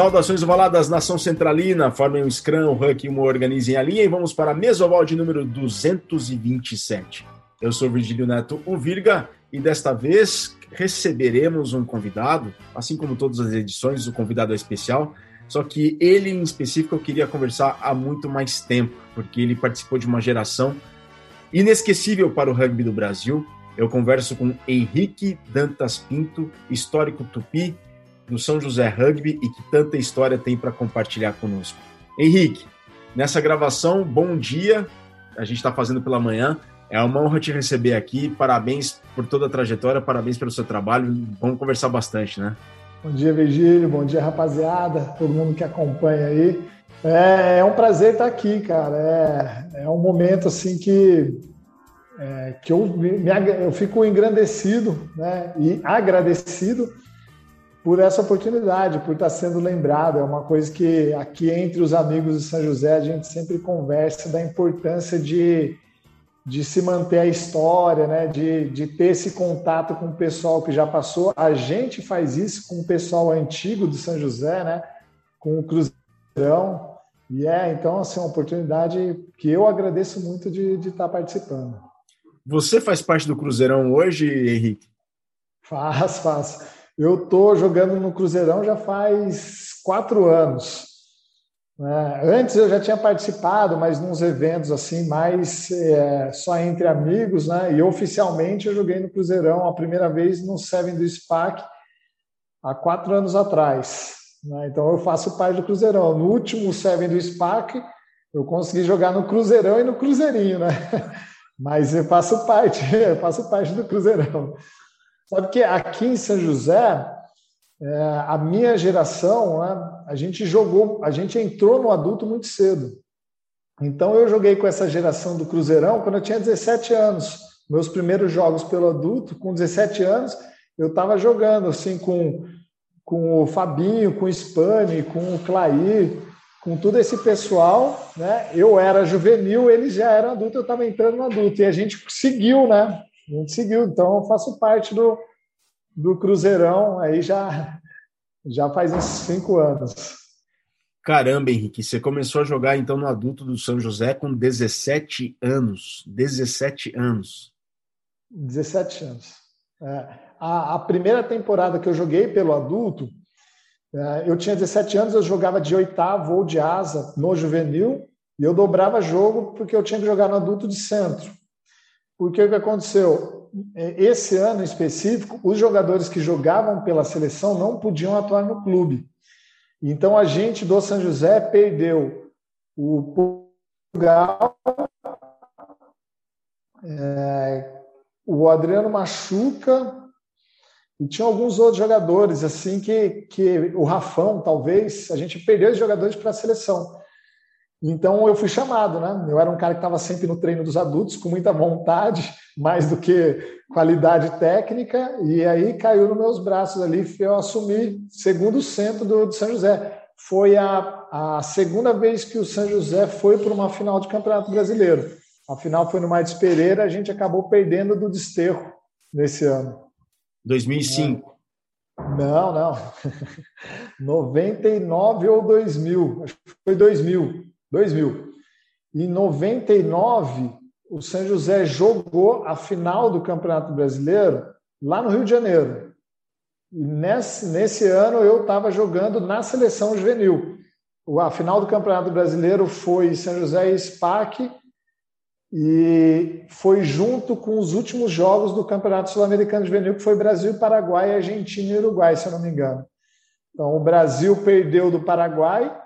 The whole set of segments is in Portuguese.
Saudações ovaladas, nação centralina, formem um scrum, um huck uma organizem a linha e vamos para a mesoval de número 227. Eu sou Virgílio Neto, o Virga, e desta vez receberemos um convidado, assim como todas as edições, o convidado é especial, só que ele em específico eu queria conversar há muito mais tempo, porque ele participou de uma geração inesquecível para o rugby do Brasil. Eu converso com Henrique Dantas Pinto, histórico tupi do São José Rugby e que tanta história tem para compartilhar conosco. Henrique, nessa gravação, bom dia. A gente está fazendo pela manhã. É uma honra te receber aqui. Parabéns por toda a trajetória, parabéns pelo seu trabalho. Vamos conversar bastante, né? Bom dia, Virgílio. Bom dia, rapaziada. Todo mundo que acompanha aí. É, é um prazer estar aqui, cara. É, é um momento assim que, é, que eu, me, eu fico engrandecido né, e agradecido por essa oportunidade, por estar sendo lembrado. É uma coisa que aqui entre os amigos de São José a gente sempre conversa da importância de, de se manter a história, né? de, de ter esse contato com o pessoal que já passou. A gente faz isso com o pessoal antigo de São José, né? com o Cruzeirão. E é, então, assim, uma oportunidade que eu agradeço muito de, de estar participando. Você faz parte do Cruzeirão hoje, Henrique? Faz, faz. Eu estou jogando no Cruzeirão já faz quatro anos. É, antes eu já tinha participado, mas nos eventos assim, mais é, só entre amigos, né? E oficialmente eu joguei no Cruzeirão a primeira vez no Seven do SPAC há quatro anos atrás. Né? Então eu faço parte do Cruzeirão. No último Seven do SPAC eu consegui jogar no Cruzeirão e no Cruzeirinho, né? Mas eu faço parte, eu faço parte do Cruzeirão. Sabe que aqui em São José, é, a minha geração, né, a gente jogou, a gente entrou no adulto muito cedo. Então eu joguei com essa geração do Cruzeirão quando eu tinha 17 anos. Meus primeiros jogos pelo adulto, com 17 anos, eu estava jogando assim com, com o Fabinho, com o Spani, com o Clair, com todo esse pessoal, né? Eu era juvenil, eles já eram adultos, eu estava entrando no adulto e a gente seguiu, né? A gente seguiu. Então, eu faço parte do, do Cruzeirão aí já, já faz uns cinco anos. Caramba, Henrique, você começou a jogar então no adulto do São José com 17 anos. 17 anos. 17 anos. É, a, a, primeira temporada que eu joguei pelo adulto, é, eu tinha 17 anos, eu jogava de oitavo ou de asa no juvenil, e eu dobrava jogo porque eu tinha que jogar no adulto de centro. Porque o que aconteceu? É, esse ano específico, os jogadores que jogavam pela seleção não podiam atuar no clube. Então a gente do São José perdeu o Portugal, é, o Adriano Machuca e tinha alguns outros jogadores assim que, que o Rafão talvez a gente perdeu os jogadores para a seleção. Então eu fui chamado, né? Eu era um cara que estava sempre no treino dos adultos, com muita vontade, mais do que qualidade técnica, e aí caiu nos meus braços ali, eu assumi segundo centro do, do São José. Foi a, a segunda vez que o São José foi para uma final de Campeonato Brasileiro. A final foi no Martins Pereira, a gente acabou perdendo do Desterro nesse ano. 2005. Não, não. 99 ou 2000. Acho que foi 2000. 2000. Em 99, o São José jogou a final do Campeonato Brasileiro lá no Rio de Janeiro. E nesse, nesse ano eu estava jogando na seleção juvenil. A final do Campeonato Brasileiro foi São José e SPAC e foi junto com os últimos jogos do Campeonato Sul-Americano Juvenil, que foi Brasil, Paraguai, Argentina e Uruguai, se eu não me engano. Então, o Brasil perdeu do Paraguai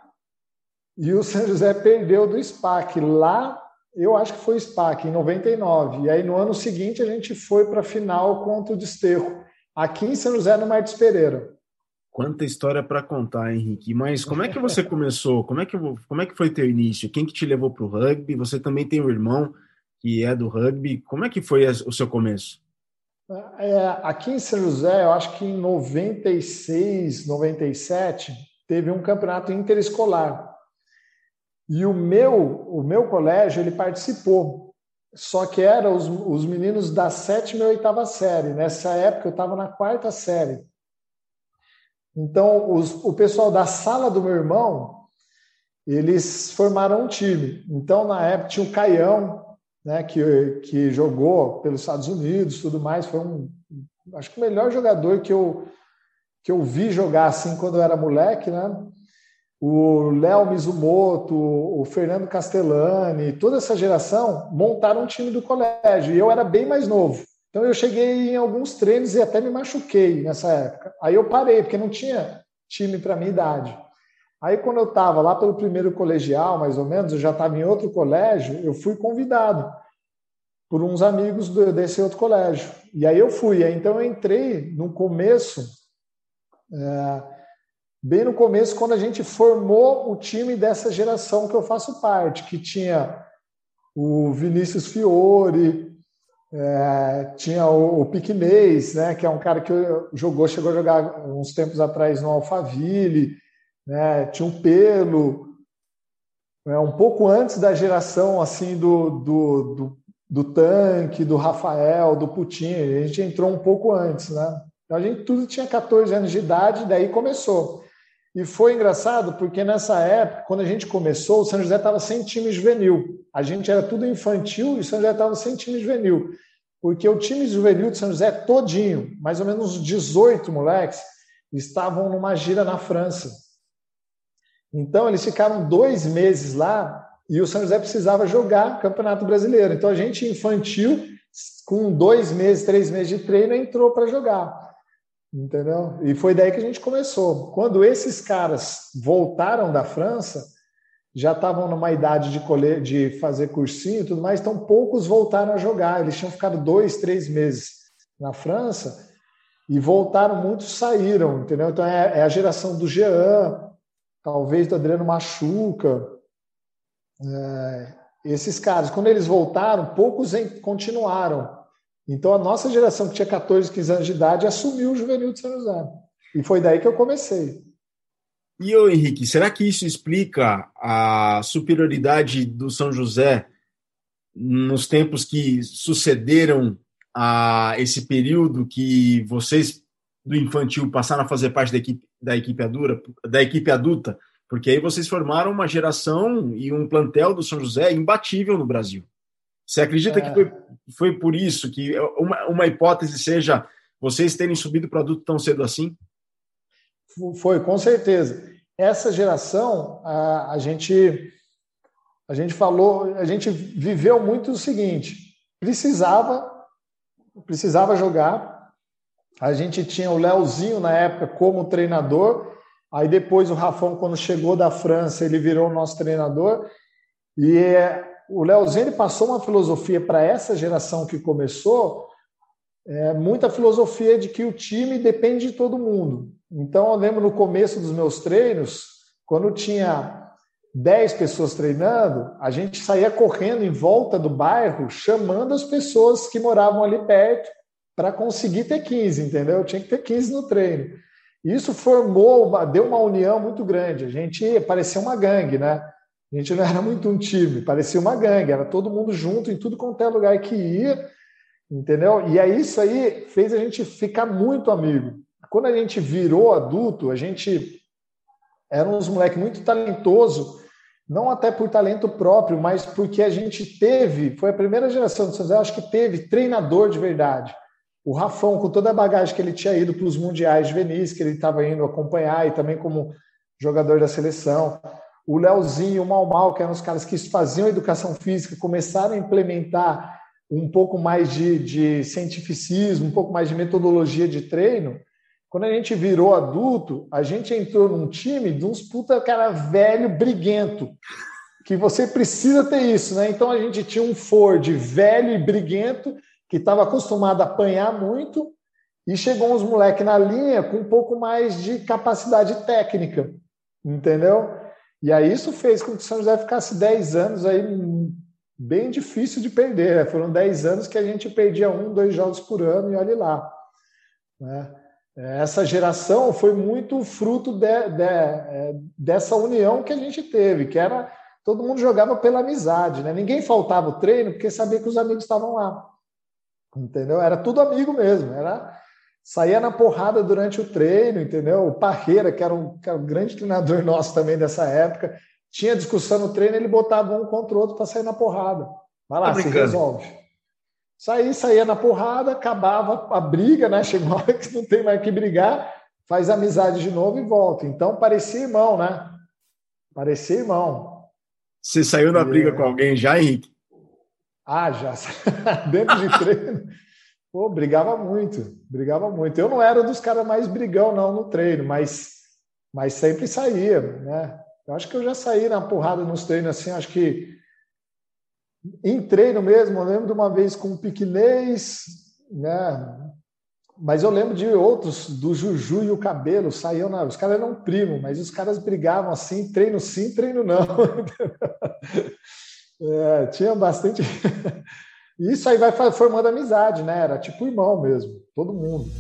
e o São José perdeu do SPAC. Lá, eu acho que foi SPAC, em 99. E aí, no ano seguinte, a gente foi para a final contra o Desterro, aqui em São José, no Martins Pereira. Quanta história para contar, Henrique. Mas como é que você começou? Como é que, como é que foi teu início? Quem que te levou para o rugby? Você também tem um irmão que é do rugby. Como é que foi o seu começo? É, aqui em São José, eu acho que em 96, 97, teve um campeonato interescolar. E o meu, o meu colégio, ele participou. Só que eram os, os meninos da sétima e oitava série. Nessa época, eu estava na quarta série. Então, os, o pessoal da sala do meu irmão, eles formaram um time. Então, na época, tinha o Caião, né, que, que jogou pelos Estados Unidos, tudo mais. Foi um, acho que o melhor jogador que eu, que eu vi jogar assim quando eu era moleque, né? O Léo Mizumoto, o Fernando Castellani, toda essa geração montaram um time do colégio e eu era bem mais novo. Então eu cheguei em alguns treinos e até me machuquei nessa época. Aí eu parei, porque não tinha time para minha idade. Aí quando eu estava lá pelo primeiro colegial, mais ou menos, eu já estava em outro colégio, eu fui convidado por uns amigos desse outro colégio. E aí eu fui. Então eu entrei no começo, é, bem no começo, quando a gente formou o time dessa geração que eu faço parte, que tinha o Vinícius Fiore, é, tinha o, o Piquenês, né, que é um cara que jogou, chegou a jogar uns tempos atrás no Alphaville, né, tinha um Pelo, é, um pouco antes da geração assim do, do, do, do Tanque, do Rafael, do Putin, a gente entrou um pouco antes, né? Então a gente tudo tinha 14 anos de idade, daí começou. E foi engraçado porque nessa época, quando a gente começou, o São José estava sem time juvenil. A gente era tudo infantil e o São José estava sem time juvenil porque o time juvenil de São José todinho, mais ou menos 18 moleques, estavam numa gira na França. Então, eles ficaram dois meses lá e o São José precisava jogar Campeonato Brasileiro. Então, a gente infantil, com dois meses, três meses de treino, entrou para jogar. Entendeu? E foi daí que a gente começou. Quando esses caras voltaram da França, já estavam numa idade de, colher, de fazer cursinho e tudo mais, então poucos voltaram a jogar. Eles tinham ficado dois, três meses na França e voltaram, muitos saíram, entendeu? Então é, é a geração do Jean, talvez do Adriano Machuca, é, esses caras. Quando eles voltaram, poucos continuaram. Então a nossa geração, que tinha 14, 15 anos de idade, assumiu o juvenil de São José. E foi daí que eu comecei. E o Henrique, será que isso explica a superioridade do São José nos tempos que sucederam a esse período que vocês do infantil passaram a fazer parte da equipe, da equipe da equipe adulta, porque aí vocês formaram uma geração e um plantel do São José imbatível no Brasil. Você acredita é. que foi, foi por isso que uma, uma hipótese seja vocês terem subido para adulto tão cedo assim? Foi, com certeza. Essa geração, a, a gente a gente falou, a gente viveu muito o seguinte: precisava precisava jogar. A gente tinha o Leozinho na época como treinador. Aí depois o Rafão, quando chegou da França, ele virou nosso treinador. E o Leozinho ele passou uma filosofia para essa geração que começou, é, muita filosofia de que o time depende de todo mundo. Então, eu lembro no começo dos meus treinos, quando tinha 10 pessoas treinando, a gente saía correndo em volta do bairro, chamando as pessoas que moravam ali perto para conseguir ter 15, entendeu? Tinha que ter 15 no treino. Isso formou, deu uma união muito grande. A gente parecia uma gangue, né? A gente não era muito um time, parecia uma gangue, era todo mundo junto em tudo quanto é lugar que ia, entendeu? E aí isso aí fez a gente ficar muito amigo. Quando a gente virou adulto, a gente era uns moleque muito talentoso, não até por talento próprio, mas porque a gente teve, foi a primeira geração do São José, acho que teve treinador de verdade. O Rafão, com toda a bagagem que ele tinha ido para os mundiais juvenis, que ele estava indo acompanhar, e também como jogador da seleção. O Leozinho, o Mal Mal, que eram os caras que faziam educação física, começaram a implementar um pouco mais de, de cientificismo, um pouco mais de metodologia de treino. Quando a gente virou adulto, a gente entrou num time de uns puta cara velho, briguento, que você precisa ter isso, né? Então a gente tinha um Ford velho e briguento, que estava acostumado a apanhar muito, e chegou uns moleque na linha com um pouco mais de capacidade técnica, entendeu? E aí isso fez com que o São José ficasse 10 anos aí bem difícil de perder. Né? Foram 10 anos que a gente perdia um, dois jogos por ano e olhe lá. Né? Essa geração foi muito fruto de, de, é, dessa união que a gente teve, que era todo mundo jogava pela amizade, né? Ninguém faltava o treino porque sabia que os amigos estavam lá, entendeu? Era tudo amigo mesmo. Era saía na porrada durante o treino, entendeu? O Parreira, que era, um, que era um grande treinador nosso também dessa época, tinha discussão no treino, ele botava um contra o outro para sair na porrada. Vai lá, tá se resolve. Saí, saía na porrada, acabava a briga, né? Chega uma hora que não tem mais que brigar, faz amizade de novo e volta. Então parecia irmão, né? Parecia irmão. Você saiu na e... briga com alguém já, Henrique? Ah, já. Dentro de treino. Pô, brigava muito, brigava muito. Eu não era dos caras mais brigão, não, no treino, mas, mas sempre saía, né? Eu acho que eu já saí na porrada nos treinos, assim, acho que em treino mesmo, eu lembro de uma vez com o Piquinês, né? Mas eu lembro de outros, do Juju e o Cabelo, saíam na. Os caras eram primo, mas os caras brigavam assim, treino sim, treino não. é, tinha bastante. Isso aí vai formando amizade, né? Era tipo irmão mesmo, todo mundo.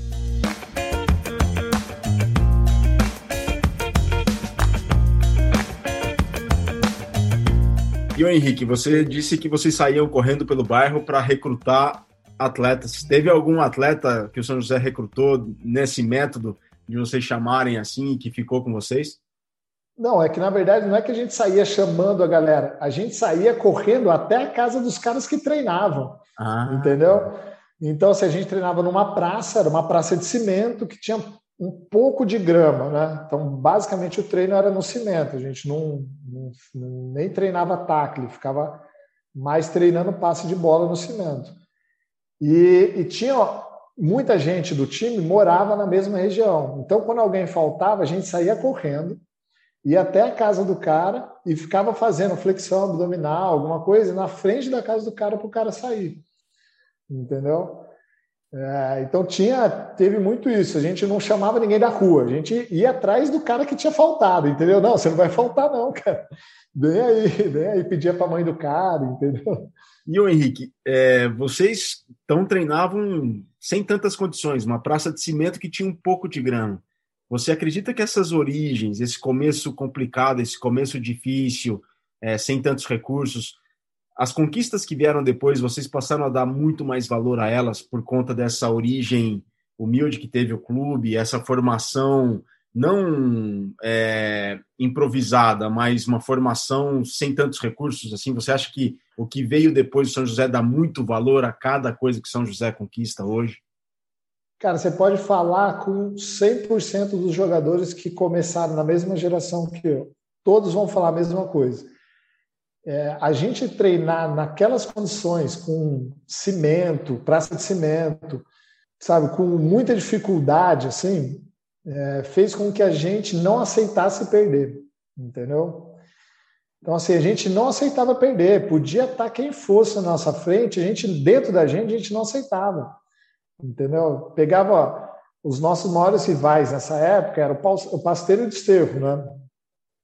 E o Henrique, você disse que vocês saíam correndo pelo bairro para recrutar atletas. Teve algum atleta que o São José recrutou nesse método de vocês chamarem assim que ficou com vocês? Não, é que na verdade não é que a gente saía chamando a galera, a gente saía correndo até a casa dos caras que treinavam, ah. entendeu? Então, se a gente treinava numa praça, era uma praça de cimento que tinha um pouco de grama, né? Então, basicamente o treino era no cimento, a gente não, não, nem treinava tackle, ficava mais treinando passe de bola no cimento. E, e tinha muita gente do time morava na mesma região. Então, quando alguém faltava, a gente saía correndo ia até a casa do cara e ficava fazendo flexão abdominal, alguma coisa, na frente da casa do cara para o cara sair. Entendeu? É, então tinha, teve muito isso. A gente não chamava ninguém da rua, a gente ia atrás do cara que tinha faltado, entendeu? Não, você não vai faltar, não, cara. Vem aí, vem aí, pedia para a mãe do cara, entendeu? E o Henrique, é, vocês então treinavam sem tantas condições, uma praça de cimento que tinha um pouco de grama. Você acredita que essas origens, esse começo complicado, esse começo difícil, é, sem tantos recursos, as conquistas que vieram depois, vocês passaram a dar muito mais valor a elas por conta dessa origem humilde que teve o clube, essa formação não é, improvisada, mas uma formação sem tantos recursos assim. Você acha que o que veio depois do São José dá muito valor a cada coisa que São José conquista hoje? Cara, você pode falar com 100% dos jogadores que começaram na mesma geração que eu. Todos vão falar a mesma coisa. É, a gente treinar naquelas condições, com cimento, praça de cimento, sabe, com muita dificuldade, assim, é, fez com que a gente não aceitasse perder, entendeu? Então, assim, a gente não aceitava perder. Podia estar quem fosse na nossa frente, a gente, dentro da gente, a gente não aceitava entendeu? Pegava os nossos maiores rivais nessa época, era o Pasteiro e o Desterro, né?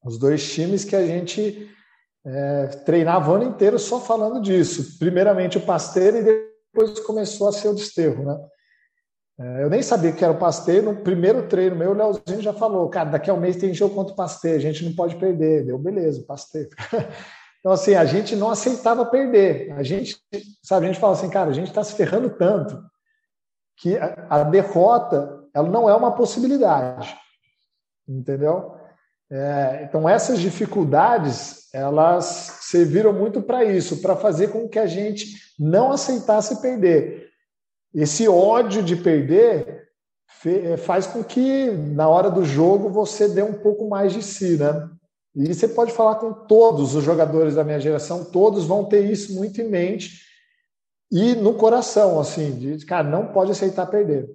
Os dois times que a gente é, treinava o ano inteiro só falando disso. Primeiramente o Pasteiro e depois começou a ser o Desterro, né? É, eu nem sabia que era o Pasteiro. No primeiro treino meu, o Leozinho já falou: cara, daqui a um mês tem jogo contra o Pasteiro, a gente não pode perder. Deu, beleza, Pasteiro. Então, assim, a gente não aceitava perder. A gente, sabe, a gente fala assim, cara, a gente está se ferrando tanto que a, derrota ela não é uma possibilidade, entendeu? É, então essas dificuldades elas serviram muito para isso, para fazer com que a gente não aceitasse perder. Esse ódio de perder é, faz com que na hora do jogo você dê um pouco mais de si, né? E você pode falar com todos os jogadores da minha geração, todos vão ter isso muito em mente e no coração, assim, de cara, não pode aceitar perder.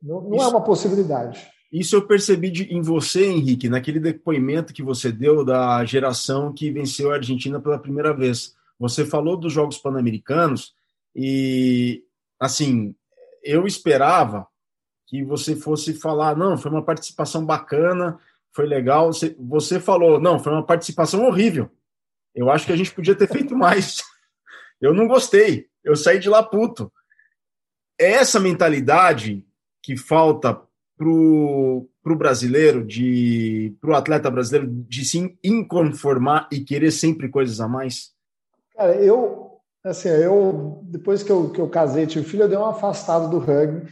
Não, não é isso, é uma possibilidade. Isso eu percebi de, em você, Henrique, naquele depoimento que você deu da geração que venceu a Argentina pela primeira vez. Você falou dos Jogos Pan-Americanos e, assim, eu esperava que você fosse falar, não, foi uma participação bacana, foi legal. Você, você falou, não, foi uma participação horrível. Eu acho que a gente podia ter feito mais. Eu não gostei eu saí de lá puto. É essa mentalidade que falta pro, pro brasileiro, de pro atleta brasileiro, de se inconformar e querer sempre coisas a mais? Cara, eu, assim, eu, depois que eu, que eu casei, tive filho, eu dei um afastado do rugby.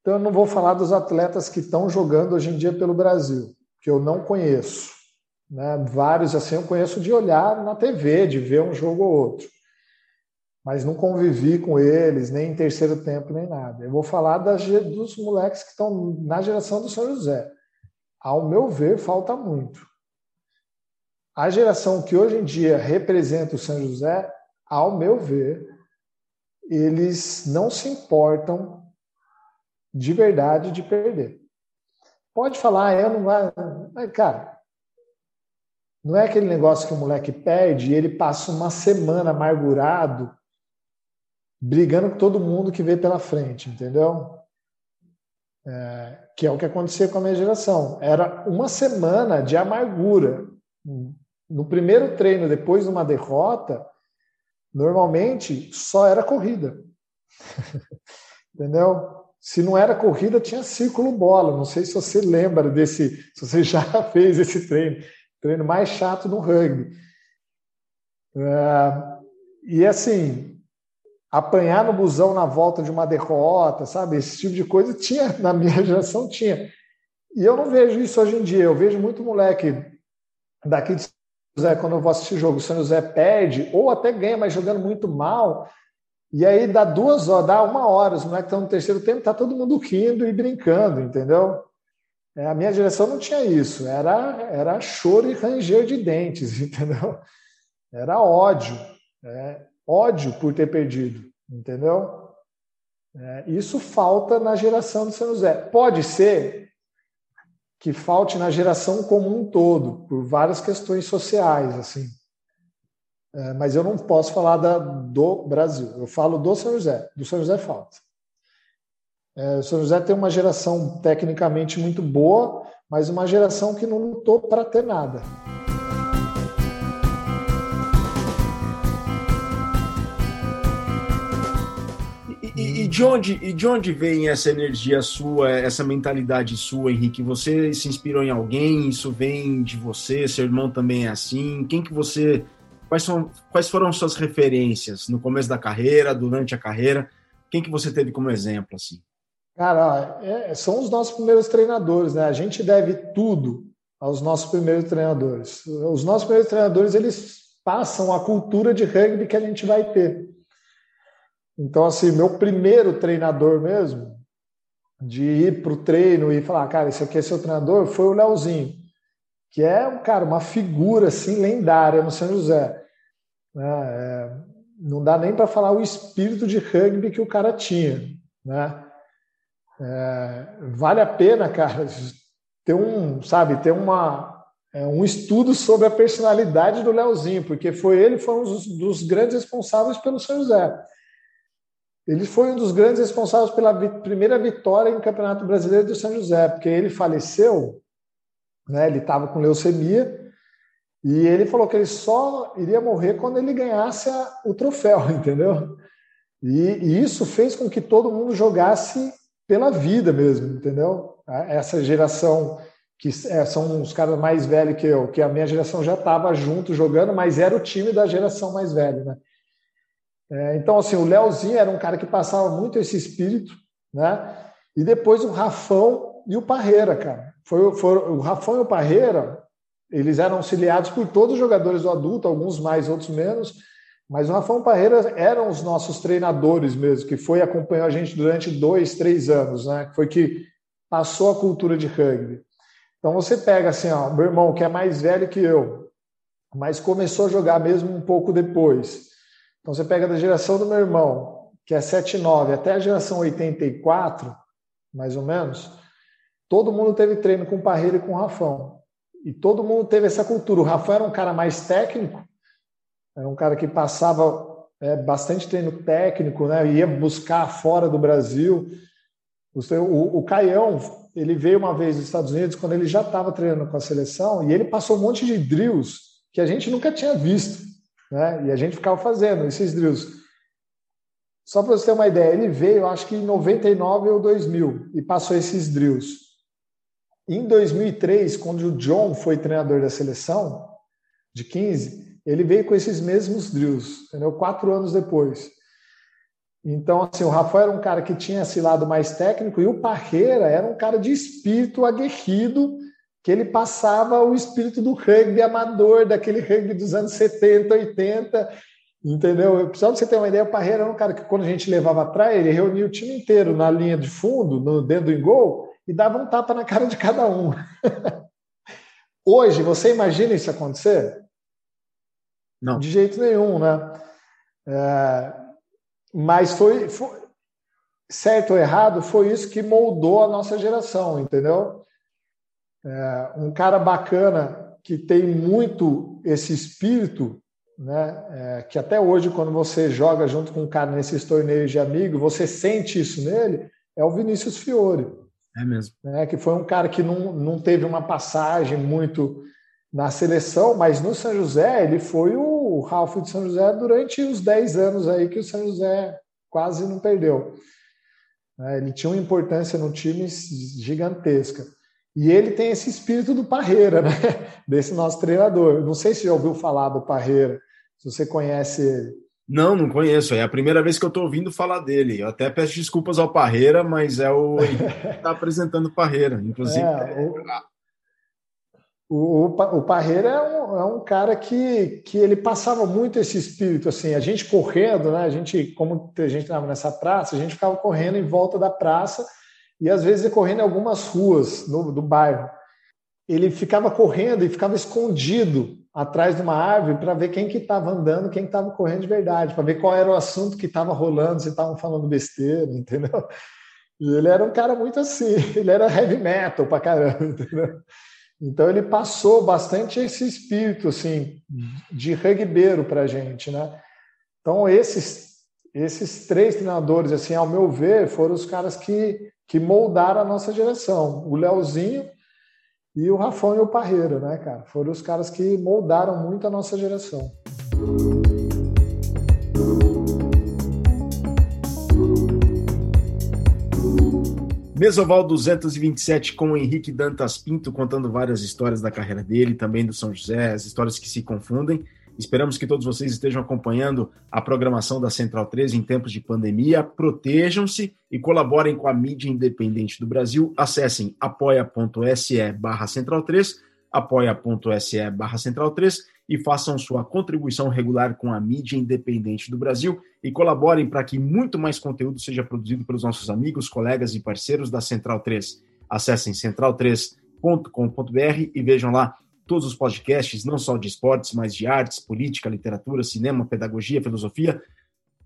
Então, eu não vou falar dos atletas que estão jogando hoje em dia pelo Brasil, que eu não conheço. Né? Vários assim eu conheço de olhar na TV, de ver um jogo ou outro. Mas não convivi com eles, nem em terceiro tempo, nem nada. Eu vou falar das, dos moleques que estão na geração do São José. Ao meu ver, falta muito. A geração que hoje em dia representa o São José, ao meu ver, eles não se importam de verdade de perder. Pode falar, ah, eu não vai. Mas, cara, não é aquele negócio que o moleque perde e ele passa uma semana amargurado, brigando com todo mundo que vê pela frente, entendeu? É, que é o que acontecia com a minha geração. Era uma semana de amargura. No primeiro treino, depois de uma derrota, normalmente só era corrida. entendeu? Se não era corrida, tinha círculo bola. Não sei se você lembra desse, se você já fez esse treino, treino mais chato no rugby. É, e assim, apanhar no busão na volta de uma derrota, sabe? Esse tipo de coisa tinha, na minha geração tinha. E eu não vejo isso hoje em dia. Eu vejo muito moleque daqui de São José, quando eu vou assistir jogo, o São José perde, ou até ganha, mas jogando muito mal. E aí dá duas horas, dá uma hora, os moleques estão no terceiro tempo, tá todo mundo rindo e brincando, entendeu? É, a minha direção não tinha isso, era, era choro e ranger de dentes, entendeu? Era ódio, é, ódio por ter perdido, entendeu? É, isso falta na geração do São José. Pode ser que falte na geração como um todo, por várias questões sociais, assim. É, mas eu não posso falar da, do Brasil. Eu falo do São José. Do São José falta. É, o São José tem uma geração tecnicamente muito boa, mas uma geração que não lutou para ter nada. E, e, de onde, e de onde vem essa energia sua, essa mentalidade sua, Henrique? Você se inspirou em alguém? Isso vem de você? Seu irmão também é assim? Quem que você Quais, são, quais foram suas referências no começo da carreira, durante a carreira? Quem que você teve como exemplo? assim? Cara, é, são os nossos primeiros treinadores, né? A gente deve tudo aos nossos primeiros treinadores. Os nossos primeiros treinadores, eles passam a cultura de rugby que a gente vai ter. Então, assim, meu primeiro treinador mesmo, de ir para o treino e falar, cara, esse aqui é seu treinador, foi o Leozinho, que é, cara, uma figura, assim, lendária no São José. Né? É, não dá nem para falar o espírito de rugby que o cara tinha. Né? É, vale a pena, cara, ter um, sabe, ter uma, é, um estudo sobre a personalidade do Leozinho, porque foi ele foi um dos, dos grandes responsáveis pelo São José. Ele foi um dos grandes responsáveis pela vi primeira vitória em Campeonato Brasileiro do São José, porque ele faleceu, né, ele estava com leucemia, e ele falou que ele só iria morrer quando ele ganhasse a, o troféu, entendeu? E, e, isso fez com que todo mundo jogasse pela vida mesmo, entendeu? Essa geração que é, são os caras mais velhos que eu, que a minha geração já estava junto jogando, mas era o time da geração mais velha, né? É, então, assim, o Leozinho era um cara que passava muito esse espírito, né? E depois o Rafão e o Parreira, cara. Foi, foi, o Rafão e o Parreira eles eram auxiliados por todos os jogadores do adulto, alguns mais, outros menos, mas o Rafão Parreira eram os nossos treinadores mesmo, que foi acompanhou a gente durante dois, três anos, né? Foi que passou a cultura de rugby. Então você pega assim, ó, meu irmão que é mais velho que eu, mas começou a jogar mesmo um pouco depois. Então você pega da geração do meu irmão, que é 79, até a geração 84, mais ou menos, todo mundo teve treino com o Parreira e com o Rafão. E todo mundo teve essa cultura. O Rafael era um cara mais técnico, era um cara que passava é, bastante treino técnico, né? ia buscar fora do Brasil. O, o, o Caião, ele veio uma vez dos Estados Unidos quando ele já estava treinando com a seleção e ele passou um monte de drills que a gente nunca tinha visto. Né? E a gente ficava fazendo esses drills. Só para você ter uma ideia, ele veio, acho que em 99 ou 2000, e passou esses drills. Em 2003, quando o John foi treinador da seleção, de 15, ele veio com esses mesmos drills, entendeu? quatro anos depois. Então, assim, o Rafael era um cara que tinha esse lado mais técnico e o Parreira era um cara de espírito aguerrido, que ele passava o espírito do rugby amador, daquele rugby dos anos 70, 80, entendeu? Só para você ter uma ideia, o Parreira era um cara que, quando a gente levava atrás, ele reunia o time inteiro na linha de fundo, no dentro do gol, e dava um tapa na cara de cada um. Hoje, você imagina isso acontecer? Não. De jeito nenhum, né? É, mas foi, foi, certo ou errado, foi isso que moldou a nossa geração, entendeu? É, um cara bacana que tem muito esse espírito, né? É, que até hoje, quando você joga junto com um cara nesses torneios de amigo, você sente isso nele, é o Vinícius Fiore. É mesmo. Né? Que foi um cara que não, não teve uma passagem muito na seleção, mas no São José ele foi o Ralf de São José durante os 10 anos aí que o São José quase não perdeu. É, ele tinha uma importância no time gigantesca. E ele tem esse espírito do Parreira, né? desse nosso treinador. Não sei se já ouviu falar do Parreira, se você conhece ele. Não, não conheço. É a primeira vez que eu estou ouvindo falar dele. Eu até peço desculpas ao Parreira, mas é o que está apresentando o Parreira. Inclusive, é, o... O, o, Parreira é um, é um, cara que, que ele passava muito esse espírito, assim, a gente correndo, né? A gente, como a gente estava nessa praça, a gente ficava correndo em volta da praça e às vezes correndo em algumas ruas no, do bairro. Ele ficava correndo e ficava escondido atrás de uma árvore para ver quem que estava andando, quem estava correndo de verdade, para ver qual era o assunto que estava rolando, se estavam falando besteira, entendeu? E ele era um cara muito assim, ele era heavy metal pra caramba, entendeu? Então ele passou bastante esse espírito assim de rugbeiro para gente, né? Então esses esses três treinadores, assim, ao meu ver, foram os caras que que moldaram a nossa geração. O Leozinho e o Rafão e o Parreira, né, cara? Foram os caras que moldaram muito a nossa geração. Mesoval 227 com o Henrique Dantas Pinto contando várias histórias da carreira dele, também do São José, as histórias que se confundem. Esperamos que todos vocês estejam acompanhando a programação da Central 3 em tempos de pandemia. Protejam-se e colaborem com a mídia independente do Brasil. Acessem apoia.se barra Central 3, apoia.se barra Central 3 e façam sua contribuição regular com a mídia independente do Brasil e colaborem para que muito mais conteúdo seja produzido pelos nossos amigos, colegas e parceiros da Central 3. Acessem central3.com.br e vejam lá todos os podcasts, não só de esportes, mas de artes, política, literatura, cinema, pedagogia, filosofia,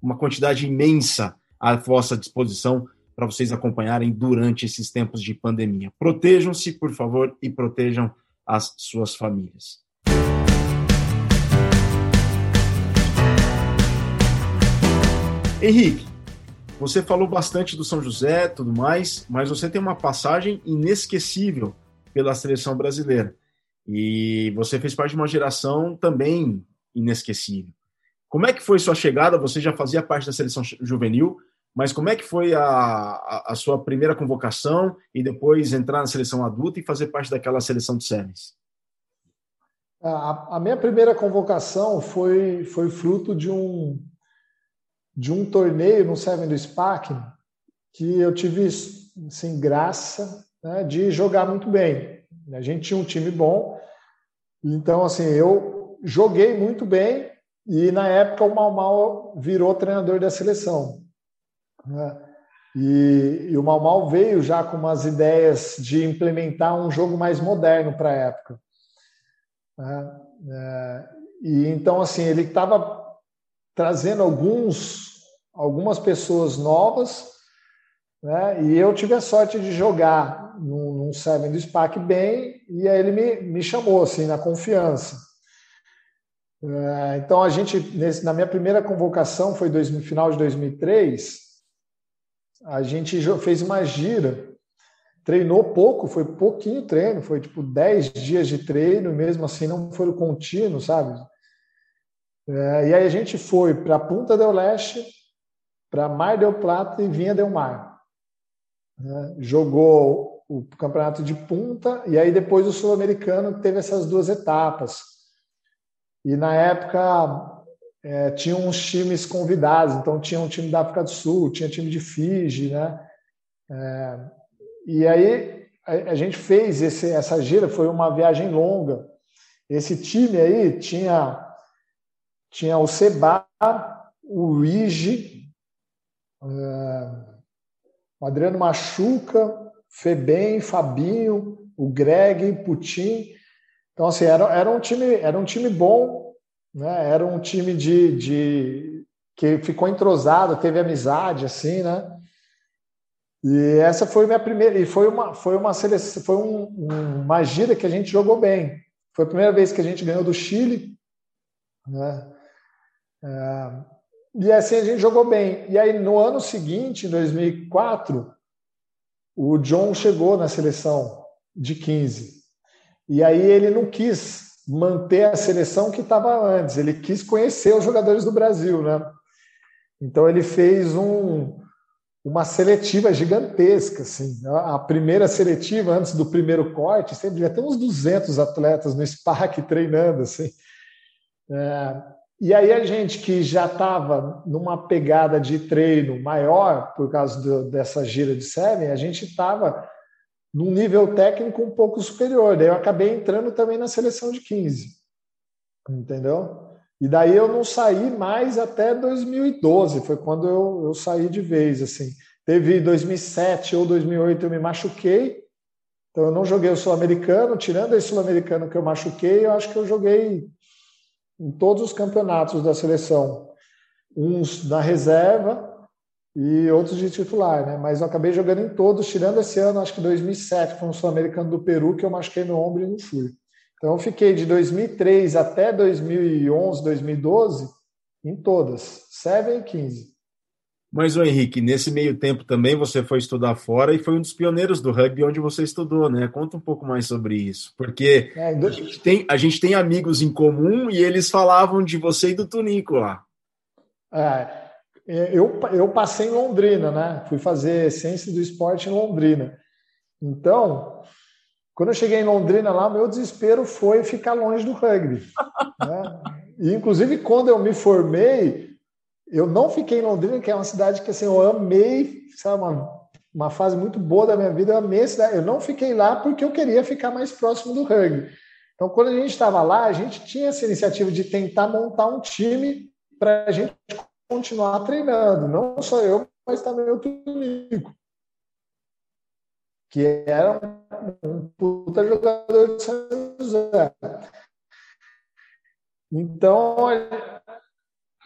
uma quantidade imensa à vossa disposição para vocês acompanharem durante esses tempos de pandemia. Protejam-se, por favor, e protejam as suas famílias. Henrique, você falou bastante do São José, tudo mais, mas você tem uma passagem inesquecível pela seleção brasileira. E você fez parte de uma geração também inesquecível. Como é que foi sua chegada? Você já fazia parte da seleção juvenil, mas como é que foi a, a, a sua primeira convocação e depois entrar na seleção adulta e fazer parte daquela seleção de séries? A, a minha primeira convocação foi, foi fruto de um, de um torneio no Seven do SPAC que eu tive assim, graça né, de jogar muito bem. A gente tinha um time bom, então assim eu joguei muito bem e na época o Mal Mal virou treinador da seleção. Né? E, e, o Mal Mal veio já com umas ideias de implementar um jogo mais moderno para a época. Né? É, e então assim ele estava trazendo alguns, algumas pessoas novas, né? e eu tive a sorte de jogar num, num do SPAC bem, e aí ele me, me chamou, assim, na confiança. É, então, a gente, nesse, na minha primeira convocação, foi dois, final de 2003, a gente fez uma gira, treinou pouco, foi pouquinho treino, foi tipo 10 dias de treino, mesmo assim não foi contínuo, sabe? É, e aí a gente foi para Punta del Leste, para Mar del Plata e Vinha del Mar. É, jogou o campeonato de punta e aí depois o sul-americano teve essas duas etapas. E na época é, tinha uns times convidados, então tinha um time da África do Sul, tinha time de Fiji, né? É, e aí a, a, gente fez esse, essa gira, foi uma viagem longa. Esse time aí tinha tinha o Seba, o é, Adriano Machuca, Febem, Fabinho, o Greg, Putin. Então, assim, era, era, um, time, era um time bom, né? era um time de, de que ficou entrosado, teve amizade, assim, né? E essa foi minha primeira, e foi uma, foi uma seleção, foi um, uma gira que a gente jogou bem. Foi a primeira vez que a gente ganhou do Chile, né? É, e assim a gente jogou bem. E aí no ano seguinte, em 2004, o John chegou na seleção de 15. E aí ele não quis manter a seleção que estava antes, ele quis conhecer os jogadores do Brasil, né? Então ele fez um, uma seletiva gigantesca, assim. A primeira seletiva antes do primeiro corte, sempre devia ter uns 200 atletas no SPAC treinando, assim. É, e aí a gente que já estava numa pegada de treino maior por causa do, dessa gira de Seven, a gente estava num nível técnico um pouco superior. Daí eu acabei entrando também na seleção de 15. Entendeu? E daí eu não saí mais até 2012, foi quando eu, eu saí de vez, assim. Teve 2007 ou 2008 eu me machuquei, então eu não joguei o Sul-Americano, tirando esse Sul-Americano que eu machuquei, eu acho que eu joguei em todos os campeonatos da seleção, uns na reserva e outros de titular, né? Mas eu acabei jogando em todos, tirando esse ano, acho que 2007, foi um sul-americano do Peru que eu machuquei no ombro e não fui. Então eu fiquei de 2003 até 2011, 2012 em todas, 7 e 15. Mas, o Henrique, nesse meio tempo também você foi estudar fora e foi um dos pioneiros do rugby onde você estudou, né? Conta um pouco mais sobre isso. Porque é, a, gente tem, a gente tem amigos em comum e eles falavam de você e do Tunico lá. É, eu, eu passei em Londrina, né? Fui fazer ciência do esporte em Londrina. Então, quando eu cheguei em Londrina lá, meu desespero foi ficar longe do rugby. né? E, inclusive, quando eu me formei, eu não fiquei em Londrina, que é uma cidade que assim, eu amei, sabe, uma, uma fase muito boa da minha vida, eu amei a cidade. Eu não fiquei lá porque eu queria ficar mais próximo do rugby. Então, quando a gente estava lá, a gente tinha essa iniciativa de tentar montar um time para a gente continuar treinando. Não só eu, mas também o Tunico, que era um puta jogador de São José. Então,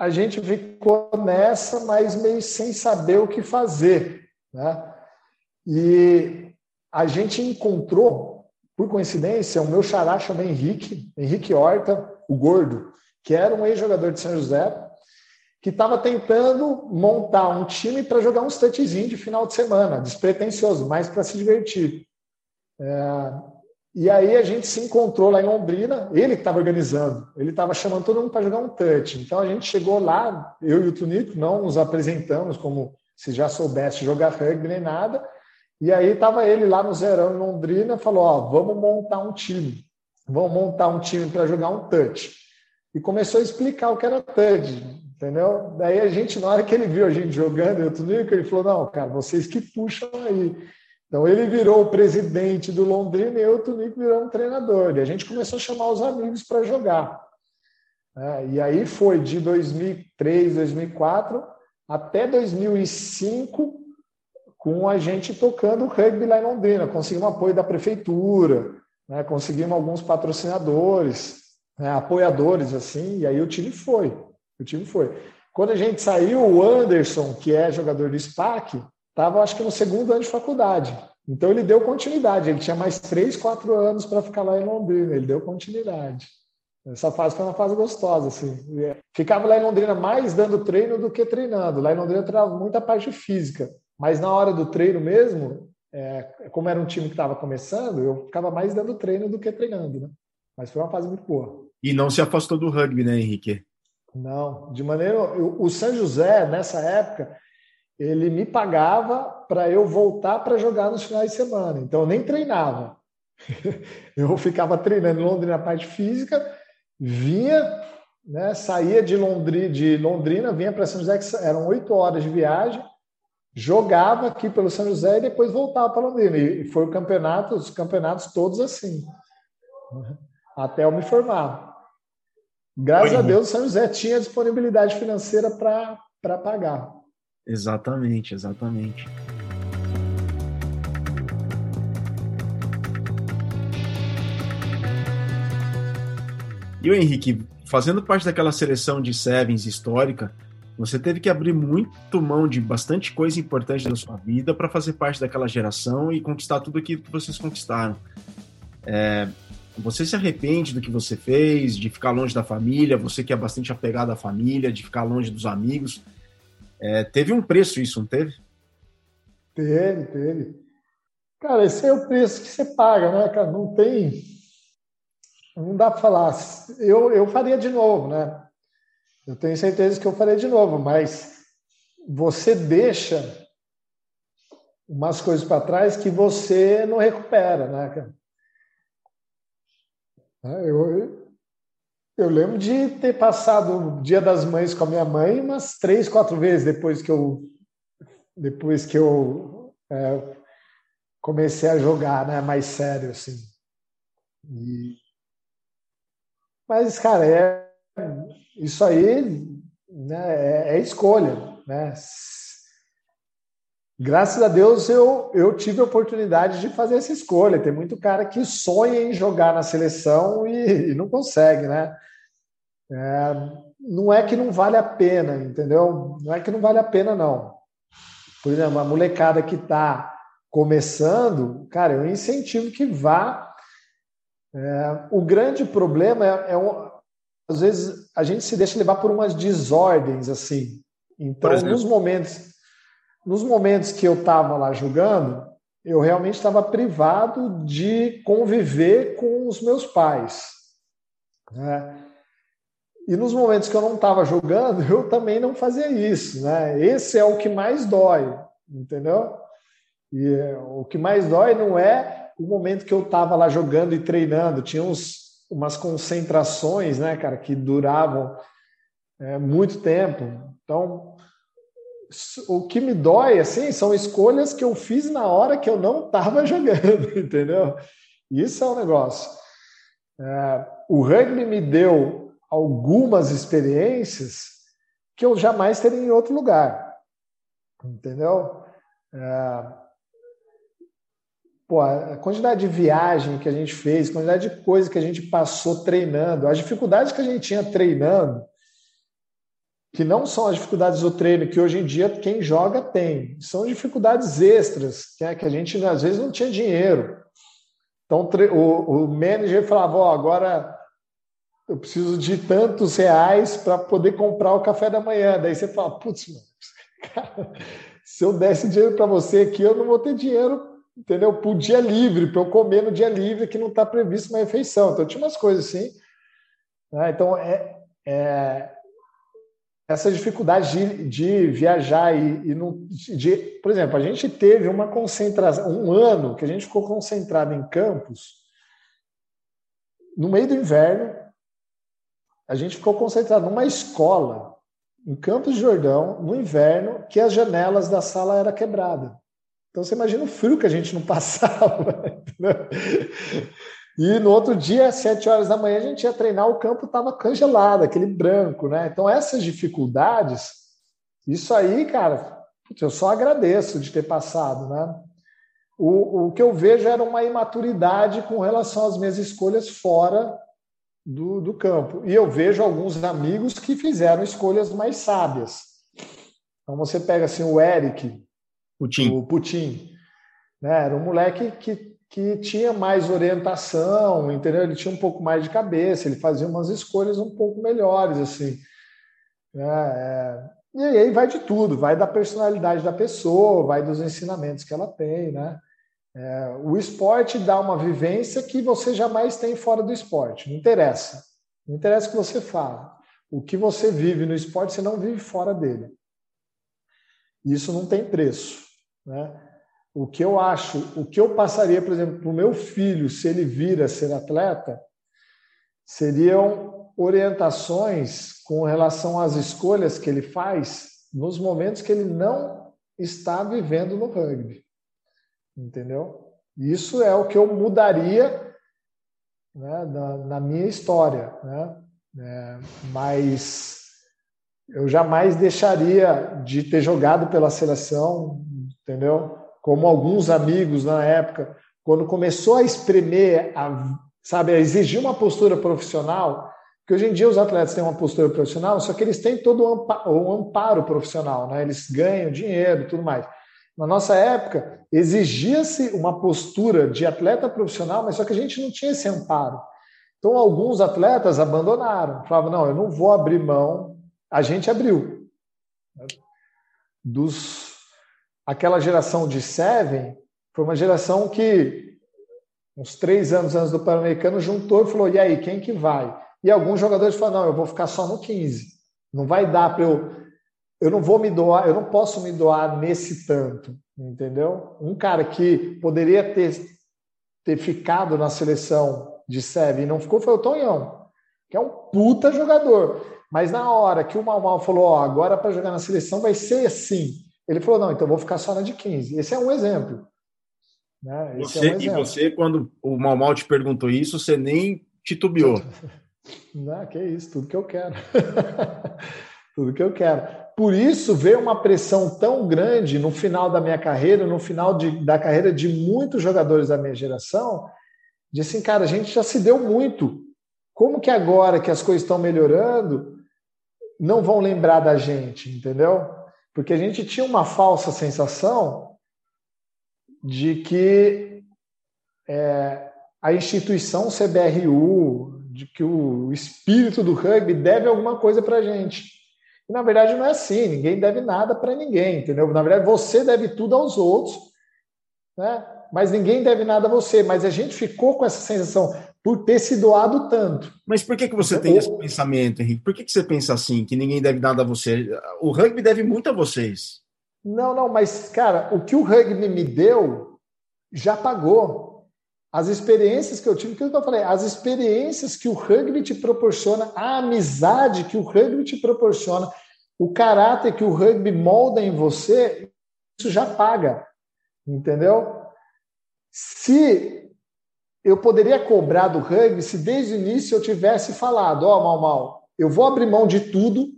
a gente ficou nessa, mas meio sem saber o que fazer. Né? E a gente encontrou, por coincidência, o meu xará chama Henrique, Henrique Horta, o gordo, que era um ex-jogador de São José, que estava tentando montar um time para jogar um touchzinho de final de semana, despretensioso, mais para se divertir. É, e aí a gente se encontrou lá em Londrina, ele que estava organizando, ele estava chamando todo mundo para jogar um touch. Então a gente chegou lá, eu e o Tunico, não nos apresentamos como se já soubesse jogar rugby nem nada. E aí estava ele lá no Zerão em Londrina, falou: Ó, vamos montar um time, vamos montar um time para jogar um touch. E começou a explicar o que era touch, entendeu? Daí a gente, na hora que ele viu a gente jogando, eu Tunico, ele falou: Não, cara, vocês que puxam aí. Então ele virou o presidente do Londrina e eu, Tunico, virou um treinador. E a gente começou a chamar os amigos para jogar. É, e aí foi de 2003, 2004 até 2005 com a gente tocando rugby lá em Londrina. Conseguimos apoio da prefeitura, né? conseguimos alguns patrocinadores, né? apoiadores, assim, e aí o time foi. O time foi. Quando a gente saiu, o Anderson, que é jogador do SPAC, estava, acho que, no segundo ano de faculdade. Então, ele deu continuidade. Ele tinha mais três, quatro anos para ficar lá em Londrina. Ele deu continuidade. Essa fase foi uma fase gostosa, assim. Ficava lá em Londrina mais dando treino do que treinando. Lá em Londrina eu treinava muita parte física. Mas na hora do treino mesmo, é, como era um time que estava começando, eu ficava mais dando treino do que treinando, né? Mas foi uma fase muito boa. E não se afastou do rugby, né, Henrique? Não, de maneira. o São José, nessa época, ele me pagava para eu voltar para jogar nos finais de semana. Então eu nem treinava. eu ficava treinando em Londrina na parte física, vinha, né? Saía de Londrina, de Londrina vinha para São José, que eram oito horas de viagem, jogava aqui pelo São José e depois voltava para Londrina. E foi o campeonato, os campeonatos todos assim, até eu me formar. Graças Oi, a Deus, o São José tinha disponibilidade financeira para pagar. Exatamente, exatamente. E o Henrique, fazendo parte daquela seleção de Sevens histórica, você teve que abrir muito mão de bastante coisa importante da sua vida para fazer parte daquela geração e conquistar tudo aquilo que vocês conquistaram. É, você se arrepende do que você fez, de ficar longe da família, você que é bastante apegado à família, de ficar longe dos amigos. É, teve um preço isso, não teve? Teve, teve. Cara, esse é o preço que você paga, né, cara? Não tem não dá para falar. Eu, eu faria de novo, né? Eu tenho certeza que eu faria de novo, mas você deixa umas coisas para trás que você não recupera, né, cara? Eu, eu lembro de ter passado o Dia das Mães com a minha mãe umas três, quatro vezes depois que eu depois que eu é, comecei a jogar, né, mais sério assim. E mas, cara, é, isso aí né, é, é escolha. Né? Graças a Deus eu, eu tive a oportunidade de fazer essa escolha. Tem muito cara que sonha em jogar na seleção e, e não consegue, né? É, não é que não vale a pena, entendeu? Não é que não vale a pena, não. Por exemplo, a molecada que está começando, cara, eu incentivo que vá é, o grande problema é, é um, às vezes a gente se deixa levar por umas desordens assim. Então, nos momentos, nos momentos que eu estava lá jogando, eu realmente estava privado de conviver com os meus pais. Né? E nos momentos que eu não estava jogando, eu também não fazia isso. Né? Esse é o que mais dói, entendeu? E o que mais dói não é o momento que eu estava lá jogando e treinando, tinha uns, umas concentrações, né, cara, que duravam é, muito tempo. Então, o que me dói, assim, são escolhas que eu fiz na hora que eu não estava jogando, entendeu? Isso é o um negócio. É, o rugby me deu algumas experiências que eu jamais teria em outro lugar, entendeu? É, pô, a quantidade de viagem que a gente fez, a quantidade de coisa que a gente passou treinando, as dificuldades que a gente tinha treinando, que não são as dificuldades do treino que hoje em dia quem joga tem, são dificuldades extras, que, é, que a gente às vezes não tinha dinheiro. Então o, o manager falava: oh, agora eu preciso de tantos reais para poder comprar o café da manhã. Daí você fala: putz, cara, se eu desse dinheiro para você aqui, eu não vou ter dinheiro entendeu? Por dia livre, para eu comer no dia livre que não está previsto uma refeição. Então, tinha umas coisas assim. Né? Então, é, é, essa dificuldade de, de viajar e, e não, de, por exemplo, a gente teve uma concentração, um ano que a gente ficou concentrado em campos, no meio do inverno, a gente ficou concentrado numa escola em Campos de Jordão, no inverno, que as janelas da sala era quebrada. Então você imagina o frio que a gente não passava. e no outro dia, às sete horas da manhã, a gente ia treinar, o campo estava congelado, aquele branco, né? Então essas dificuldades, isso aí, cara, eu só agradeço de ter passado, né? O, o que eu vejo era uma imaturidade com relação às minhas escolhas fora do, do campo. E eu vejo alguns amigos que fizeram escolhas mais sábias. Então você pega assim o Eric, Putin. O Putin. Né? Era um moleque que, que tinha mais orientação, entendeu? Ele tinha um pouco mais de cabeça, ele fazia umas escolhas um pouco melhores, assim. É, é... E aí vai de tudo, vai da personalidade da pessoa, vai dos ensinamentos que ela tem, né? É, o esporte dá uma vivência que você jamais tem fora do esporte. Não interessa. Não interessa o que você fala. O que você vive no esporte, você não vive fora dele. Isso não tem preço. Né? O que eu acho, o que eu passaria, por exemplo, para o meu filho, se ele vir a ser atleta, seriam orientações com relação às escolhas que ele faz nos momentos que ele não está vivendo no rugby. Entendeu? Isso é o que eu mudaria né, na, na, minha história. Né? É, mas eu jamais deixaria de ter jogado pela seleção, entendeu? Como alguns amigos na época, quando começou a espremer, a, sabe, a exigir uma postura profissional, que hoje em dia os atletas têm uma postura profissional, só que eles têm todo o amparo, o amparo profissional, né? Eles ganham dinheiro tudo mais. Na nossa época, exigia-se uma postura de atleta profissional, mas só que a gente não tinha esse amparo. Então, alguns atletas abandonaram, falavam: não, eu não vou abrir mão. A gente abriu. Dos, aquela geração de Seven foi uma geração que, uns três anos antes do Pan-Americano, juntou e falou: e aí, quem que vai? E alguns jogadores falaram: não, eu vou ficar só no 15. Não vai dar para eu eu não vou me doar, eu não posso me doar nesse tanto, entendeu? Um cara que poderia ter, ter ficado na seleção de SEB e não ficou foi o Tonhão, que é um puta jogador. Mas na hora que o Mal Mal falou, ó, agora para jogar na seleção vai ser assim, ele falou, não, então vou ficar só na de 15. Esse é um exemplo. Né? Você, é um exemplo. E você, quando o Mal Mal te perguntou isso, você nem titubeou. Não, que isso, tudo que eu quero. tudo que eu quero. Por isso veio uma pressão tão grande no final da minha carreira, no final de, da carreira de muitos jogadores da minha geração, de assim, cara, a gente já se deu muito. Como que agora que as coisas estão melhorando, não vão lembrar da gente, entendeu? Porque a gente tinha uma falsa sensação de que é, a instituição CBRU, de que o espírito do rugby deve alguma coisa para a gente. Na verdade, não é assim. Ninguém deve nada para ninguém, entendeu? Na verdade, você deve tudo aos outros, né? mas ninguém deve nada a você. Mas a gente ficou com essa sensação por ter se doado tanto. Mas por que, que você tem esse pensamento, Henrique? Por que, que você pensa assim, que ninguém deve nada a você? O rugby deve muito a vocês. Não, não, mas, cara, o que o rugby me deu já pagou. As experiências que eu tive, que eu falei, as experiências que o rugby te proporciona, a amizade que o rugby te proporciona, o caráter que o rugby molda em você, isso já paga, entendeu? Se eu poderia cobrar do rugby se desde o início eu tivesse falado, ó, oh, mal, mal, eu vou abrir mão de tudo,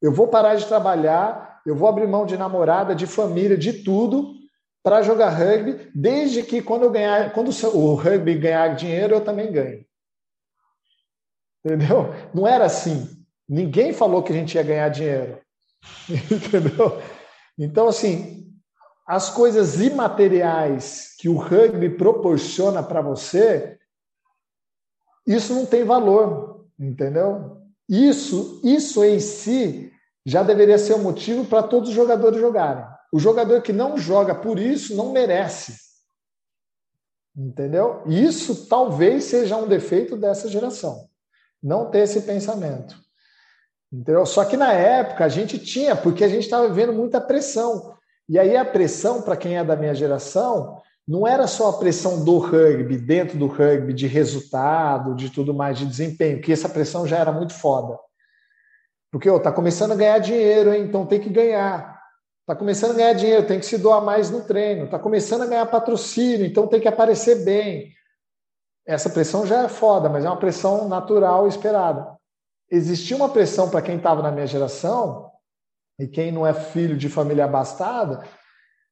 eu vou parar de trabalhar, eu vou abrir mão de namorada, de família, de tudo, para jogar rugby, desde que quando eu ganhar, quando o rugby ganhar dinheiro, eu também ganho. Entendeu? Não era assim. Ninguém falou que a gente ia ganhar dinheiro. Entendeu? Então, assim, as coisas imateriais que o rugby proporciona para você, isso não tem valor, entendeu? Isso, isso em si já deveria ser um motivo para todos os jogadores jogarem. O jogador que não joga por isso não merece. Entendeu? Isso talvez seja um defeito dessa geração. Não ter esse pensamento. Entendeu? Só que na época a gente tinha, porque a gente estava vivendo muita pressão. E aí a pressão, para quem é da minha geração, não era só a pressão do rugby, dentro do rugby, de resultado, de tudo mais, de desempenho, que essa pressão já era muito foda. Porque está começando a ganhar dinheiro, hein? então tem que ganhar. Está começando a ganhar dinheiro, tem que se doar mais no treino. Está começando a ganhar patrocínio, então tem que aparecer bem. Essa pressão já é foda, mas é uma pressão natural esperada. Existia uma pressão para quem estava na minha geração, e quem não é filho de família abastada,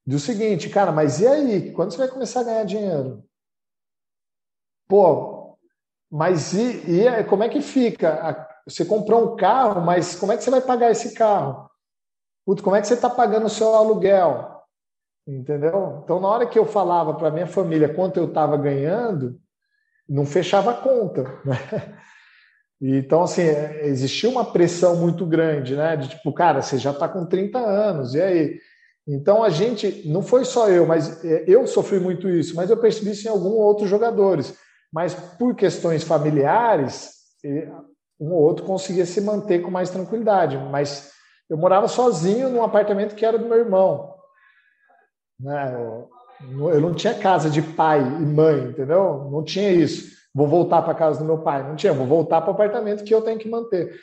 do seguinte, cara, mas e aí? Quando você vai começar a ganhar dinheiro? Pô, mas e, e como é que fica? Você comprou um carro, mas como é que você vai pagar esse carro? Putz, como é que você está pagando o seu aluguel? Entendeu? Então, na hora que eu falava para minha família quanto eu estava ganhando, não fechava a conta. Né? Então, assim, existia uma pressão muito grande, né? De tipo, cara, você já está com 30 anos, e aí? Então, a gente, não foi só eu, mas é, eu sofri muito isso, mas eu percebi isso em alguns outros jogadores. Mas por questões familiares, um ou outro conseguia se manter com mais tranquilidade. Mas eu morava sozinho num apartamento que era do meu irmão. Né? Eu não tinha casa de pai e mãe, entendeu? Não tinha isso. Vou voltar para casa do meu pai. Não tinha, vou voltar para o apartamento que eu tenho que manter.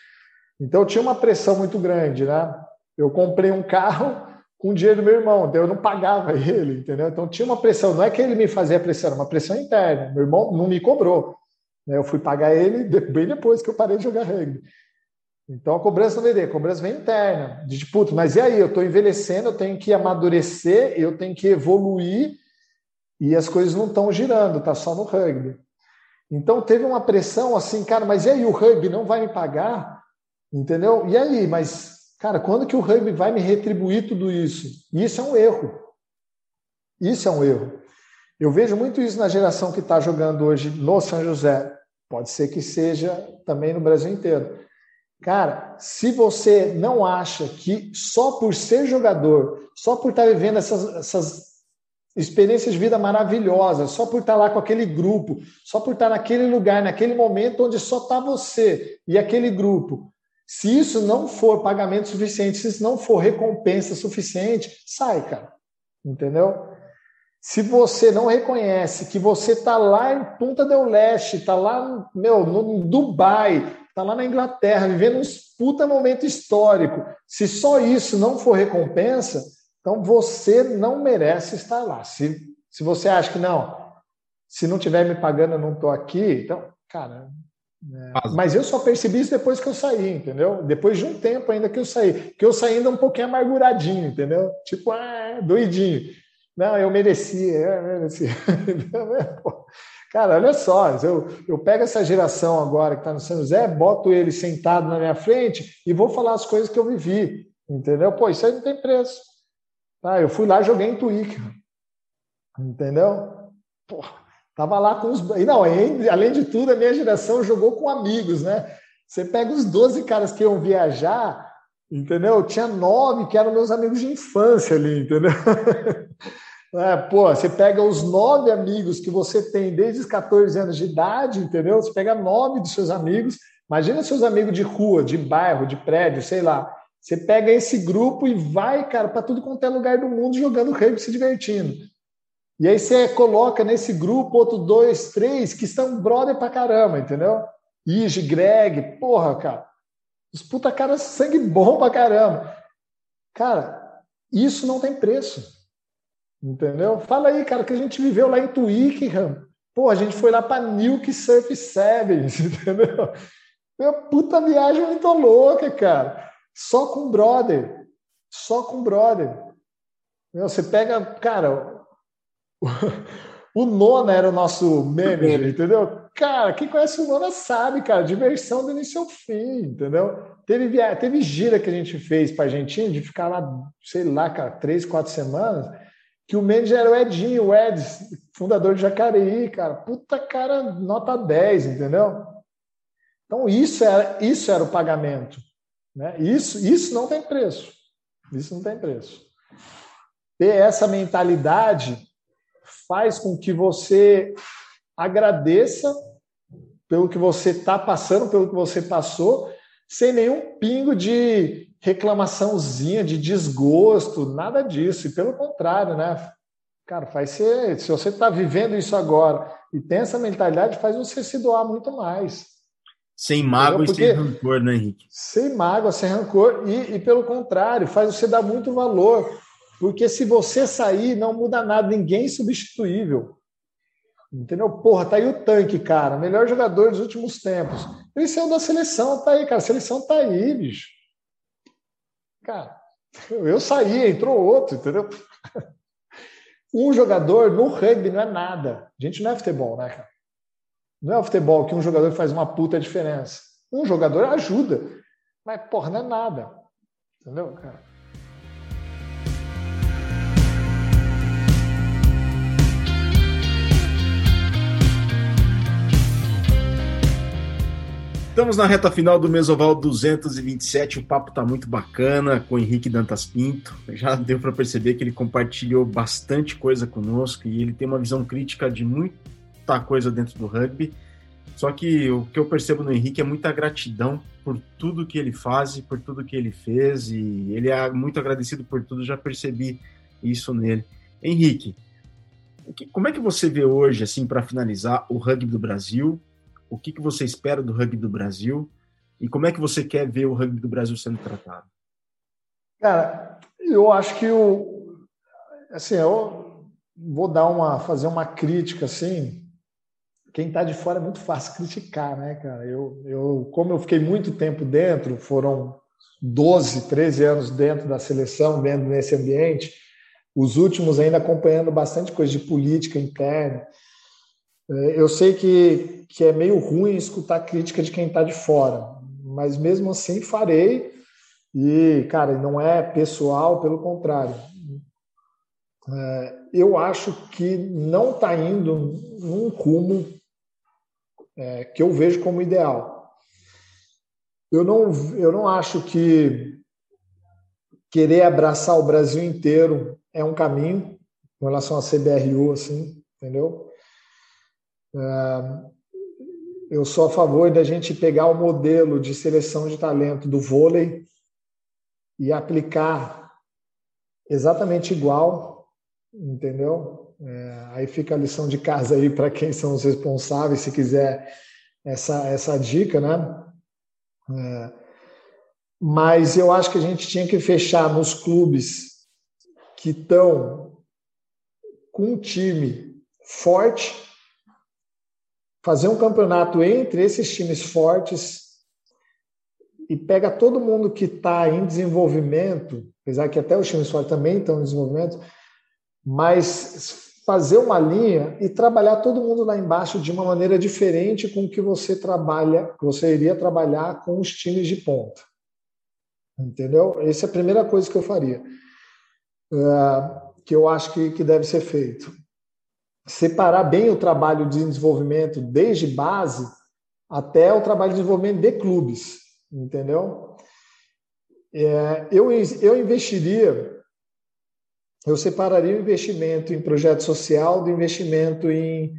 Então tinha uma pressão muito grande, né? Eu comprei um carro com o dinheiro do meu irmão, então eu não pagava ele, entendeu? Então tinha uma pressão, não é que ele me fazia pressão, era uma pressão interna. Meu irmão não me cobrou. Né? Eu fui pagar ele bem depois que eu parei de jogar rugby. Então a cobrança não vem a cobrança vem interna. De tipo, mas e aí? Eu estou envelhecendo, eu tenho que amadurecer, eu tenho que evoluir e as coisas não estão girando, tá só no rugby. Então teve uma pressão assim, cara, mas e aí o rugby não vai me pagar? Entendeu? E aí, mas cara, quando que o rugby vai me retribuir tudo isso? Isso é um erro. Isso é um erro. Eu vejo muito isso na geração que está jogando hoje no São José. Pode ser que seja também no Brasil inteiro. Cara, se você não acha que só por ser jogador, só por estar tá vivendo essas, essas experiências de vida maravilhosas, só por estar lá com aquele grupo, só por estar naquele lugar, naquele momento onde só está você e aquele grupo. Se isso não for pagamento suficiente, se isso não for recompensa suficiente, sai, cara. Entendeu? Se você não reconhece que você está lá em Punta del Leste, está lá meu, no Dubai, está lá na Inglaterra, vivendo um puta momento histórico, se só isso não for recompensa, então você não merece estar lá. Se, se você acha que não, se não tiver me pagando, eu não estou aqui, então, cara. É, mas eu só percebi isso depois que eu saí, entendeu? Depois de um tempo ainda que eu saí. Que eu saí ainda um pouquinho amarguradinho, entendeu? Tipo, ah, doidinho. Não, eu merecia, eu merecia. Cara, olha só, eu, eu pego essa geração agora que está no São José, boto ele sentado na minha frente e vou falar as coisas que eu vivi, entendeu? Pô, isso aí não tem preço. Tá? Eu fui lá joguei em Twitch. Entendeu? Pô, tava lá com os. E não, além de tudo, a minha geração jogou com amigos, né? Você pega os 12 caras que iam viajar, entendeu? Tinha nove que eram meus amigos de infância ali, entendeu? É, pô, você pega os nove amigos que você tem desde os 14 anos de idade, entendeu? Você pega nove dos seus amigos, imagina seus amigos de rua, de bairro, de prédio, sei lá. Você pega esse grupo e vai, cara, para tudo quanto é lugar do mundo jogando rugby, se divertindo. E aí você coloca nesse grupo outro dois, três que estão brother pra caramba, entendeu? Ige, Greg, porra, cara. Os puta caras sangue bom pra caramba. Cara, isso não tem preço. Entendeu? Fala aí, cara, que a gente viveu lá em Twickenham. Pô, a gente foi lá para Newk Surf Sevens, entendeu? Meu, puta viagem muito louca, cara. Só com brother. Só com brother. Você pega, cara, o, Nona era o nosso manager, entendeu? Cara, quem conhece o Nona sabe, cara, diversão do início ao fim, entendeu? Teve, via... teve gira que a gente fez para Argentina de ficar lá, sei lá, cara, três, quatro semanas, que o manager era o Edinho, o Ed, fundador de Jacareí, cara. Puta cara, nota 10, entendeu? Então, isso era, isso era o pagamento. Né? Isso, isso não tem preço. Isso não tem preço. Ter essa mentalidade faz com que você agradeça pelo que você está passando, pelo que você passou, sem nenhum pingo de reclamaçãozinha, de desgosto, nada disso. E pelo contrário, né? Cara, faz ser. Se você está vivendo isso agora e tem essa mentalidade, faz você se doar muito mais. Sem mágoa e sem rancor, né, Henrique? Sem mágoa, sem rancor. E, e, pelo contrário, faz você dar muito valor. Porque se você sair, não muda nada, ninguém é substituível. Entendeu? Porra, tá aí o tanque, cara. Melhor jogador dos últimos tempos. Ele saiu da seleção, tá aí, cara. A seleção tá aí, bicho. Cara, eu saí, entrou outro, entendeu? Um jogador no rugby não é nada. A gente não é futebol, né, cara? Não é o futebol que um jogador faz uma puta diferença. Um jogador ajuda, mas, porra, não é nada. Entendeu, cara? Estamos na reta final do Mesoval 227. O papo está muito bacana com o Henrique Dantas Pinto. Já deu para perceber que ele compartilhou bastante coisa conosco e ele tem uma visão crítica de muito muita coisa dentro do rugby. Só que o que eu percebo no Henrique é muita gratidão por tudo que ele faz e por tudo que ele fez. E ele é muito agradecido por tudo, já percebi isso nele. Henrique, como é que você vê hoje, assim, para finalizar, o rugby do Brasil o que, que você espera do rugby do Brasil e como é que você quer ver o rugby do Brasil sendo tratado? Cara, eu acho que o assim, eu vou dar uma fazer uma crítica assim. Quem está de fora é muito fácil criticar, né, cara? Eu, eu, como eu fiquei muito tempo dentro, foram 12, 13 anos dentro da seleção, dentro desse ambiente, os últimos ainda acompanhando bastante coisa de política interna. É, eu sei que, que é meio ruim escutar crítica de quem está de fora, mas mesmo assim farei. E, cara, não é pessoal, pelo contrário. É, eu acho que não está indo num rumo é, que eu vejo como ideal. Eu não, eu não acho que querer abraçar o Brasil inteiro é um caminho com relação à CBRU, assim, entendeu? Eu sou a favor da gente pegar o modelo de seleção de talento do vôlei e aplicar exatamente igual, entendeu? É, aí fica a lição de casa aí para quem são os responsáveis, se quiser essa, essa dica, né? É, mas eu acho que a gente tinha que fechar nos clubes que estão com um time forte fazer um campeonato entre esses times fortes e pega todo mundo que está em desenvolvimento, apesar que até os times fortes também estão em desenvolvimento, mas fazer uma linha e trabalhar todo mundo lá embaixo de uma maneira diferente com que você trabalha, você iria trabalhar com os times de ponta. Entendeu? Essa é a primeira coisa que eu faria, uh, que eu acho que, que deve ser feito separar bem o trabalho de desenvolvimento desde base até o trabalho de desenvolvimento de clubes, entendeu? É, eu, eu investiria, eu separaria o investimento em projeto social do investimento em,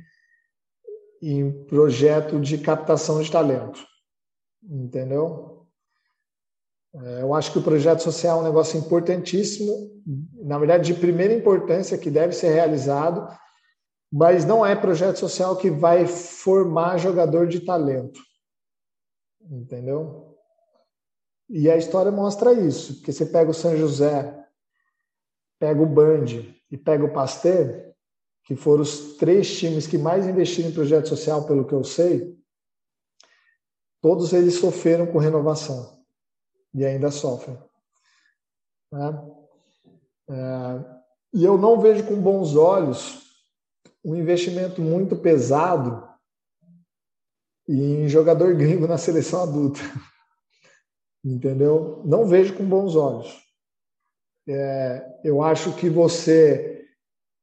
em projeto de captação de talento, entendeu? É, eu acho que o projeto social é um negócio importantíssimo, na verdade, de primeira importância, que deve ser realizado, mas não é projeto social que vai formar jogador de talento. Entendeu? E a história mostra isso, porque você pega o São José, pega o Band e pega o Pasteur, que foram os três times que mais investiram em projeto social, pelo que eu sei, todos eles sofreram com renovação e ainda sofrem. Né? É, e eu não vejo com bons olhos um investimento muito pesado em jogador gringo na seleção adulta. Entendeu? Não vejo com bons olhos. É, eu acho que você.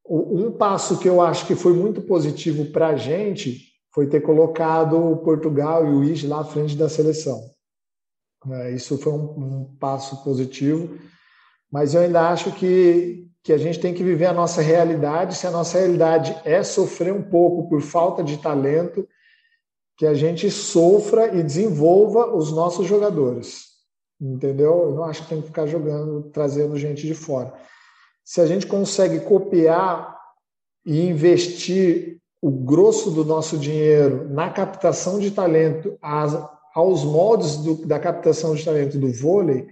Um passo que eu acho que foi muito positivo para a gente foi ter colocado o Portugal e o Ige lá à frente da seleção. É, isso foi um, um passo positivo, mas eu ainda acho que, que a gente tem que viver a nossa realidade. Se a nossa realidade é sofrer um pouco por falta de talento, que a gente sofra e desenvolva os nossos jogadores. Entendeu? Eu não acho que tem que ficar jogando, trazendo gente de fora. Se a gente consegue copiar e investir o grosso do nosso dinheiro na captação de talento, aos moldes do, da captação de talento do vôlei,